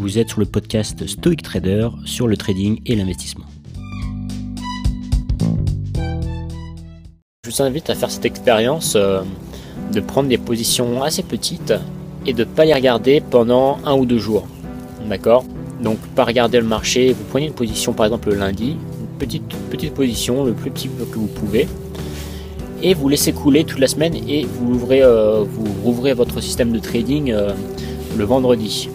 Vous êtes sur le podcast Stoic Trader sur le trading et l'investissement. Je vous invite à faire cette expérience euh, de prendre des positions assez petites et de ne pas les regarder pendant un ou deux jours. D'accord? Donc pas regarder le marché, vous prenez une position par exemple le lundi, une petite, petite position, le plus petit que vous pouvez, et vous laissez couler toute la semaine et vous ouvrez, euh, vous rouvrez votre système de trading euh, le vendredi.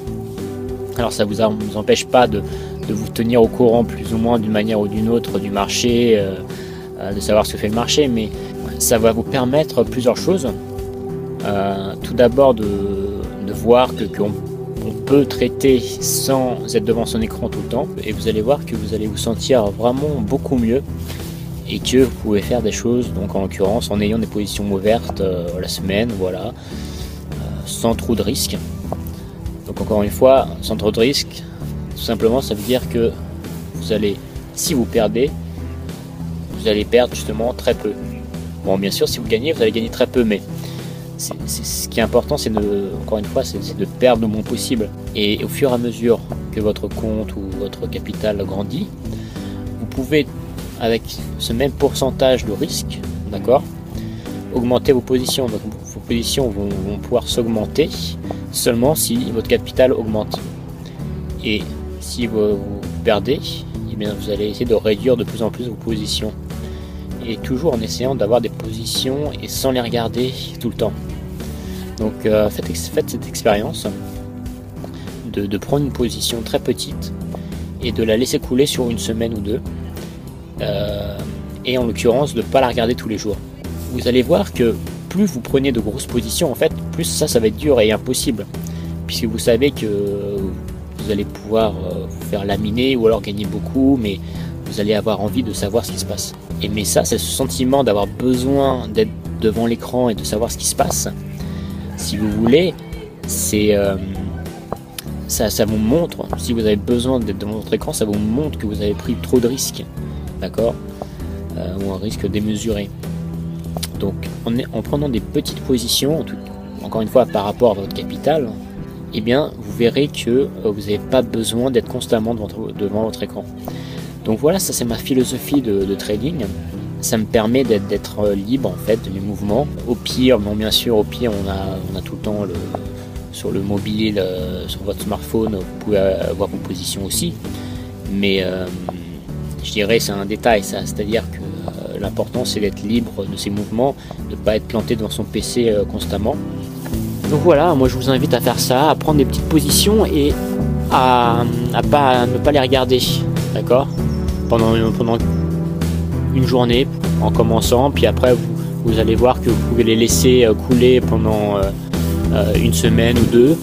Alors ça ne vous, empêche pas de, vous tenir au courant plus ou moins d'une manière ou d'une autre du marché, euh, de savoir ce que fait le marché, mais ça va vous permettre plusieurs choses. tout d'abord de, voir que qu'on peut traiter sans être devant son écran tout le temps et vous allez voir que vous allez vous sentir vraiment beaucoup mieux et que vous pouvez faire des choses, donc en l'occurrence en ayant des positions ouvertes euh, la semaine, voilà, euh, sans trop de risques. Encore une fois, sans trop de risques, tout simplement ça veut dire que vous allez, si vous perdez, vous allez perdre justement très peu. Bon bien sûr si vous gagnez, vous allez gagner très peu, mais ce qui est important, c'est de, encore une fois, c'est de perdre le moins possible. Et au fur et à mesure que votre compte ou votre capital grandit, vous pouvez avec ce même pourcentage de risque, d'accord, augmenter vos positions. Vos positions vont, pouvoir s'augmenter seulement si votre capital augmente. Et si vous, perdez, eh bien vous allez essayer de réduire de plus en plus vos positions. Et toujours en essayant d'avoir des positions et sans les regarder tout le temps. Donc euh, faites, cette expérience de, prendre une position très petite et de la laisser couler sur une semaine ou deux euh, et en l'occurrence de ne pas la regarder tous les jours. Vous allez voir que plus vous prenez de grosses positions, en fait, plus ça, ça va être dur et impossible, puisque vous savez que vous allez pouvoir euh, vous faire laminer ou alors gagner beaucoup, mais vous allez avoir envie de savoir ce qui se passe. Et mais ça, c'est ce sentiment d'avoir besoin d'être devant l'écran et de savoir ce qui se passe. Si vous voulez, c'est euh, ça, ça vous montre, si vous avez besoin d'être devant votre écran, ça vous montre que vous avez pris trop de risques d'accord? Euh, Ou un risque démesuré. Donc en, en, prenant des petites positions, encore une fois par rapport à votre capital, eh bien vous verrez que euh, vous n'avez pas besoin d'être constamment devant, votre écran. Donc voilà, ça c'est ma philosophie de, trading. Ça me permet d'être euh, libre en fait de mes mouvements. Au pire, bon bien sûr, au pire on a, tout le temps sur le mobile, sur votre smartphone, vous pouvez avoir vos positions aussi. Mais je dirais c'est un détail ça, c'est-à-dire que euh, l'important c'est d'être libre de ses mouvements, de ne pas être planté devant son PC euh, constamment. Donc voilà, moi je vous invite à faire ça, à prendre des petites positions et à, ne pas les regarder, d'accord? Pendant, une journée en commençant, puis après vous, allez voir que vous pouvez les laisser euh, couler pendant une semaine ou deux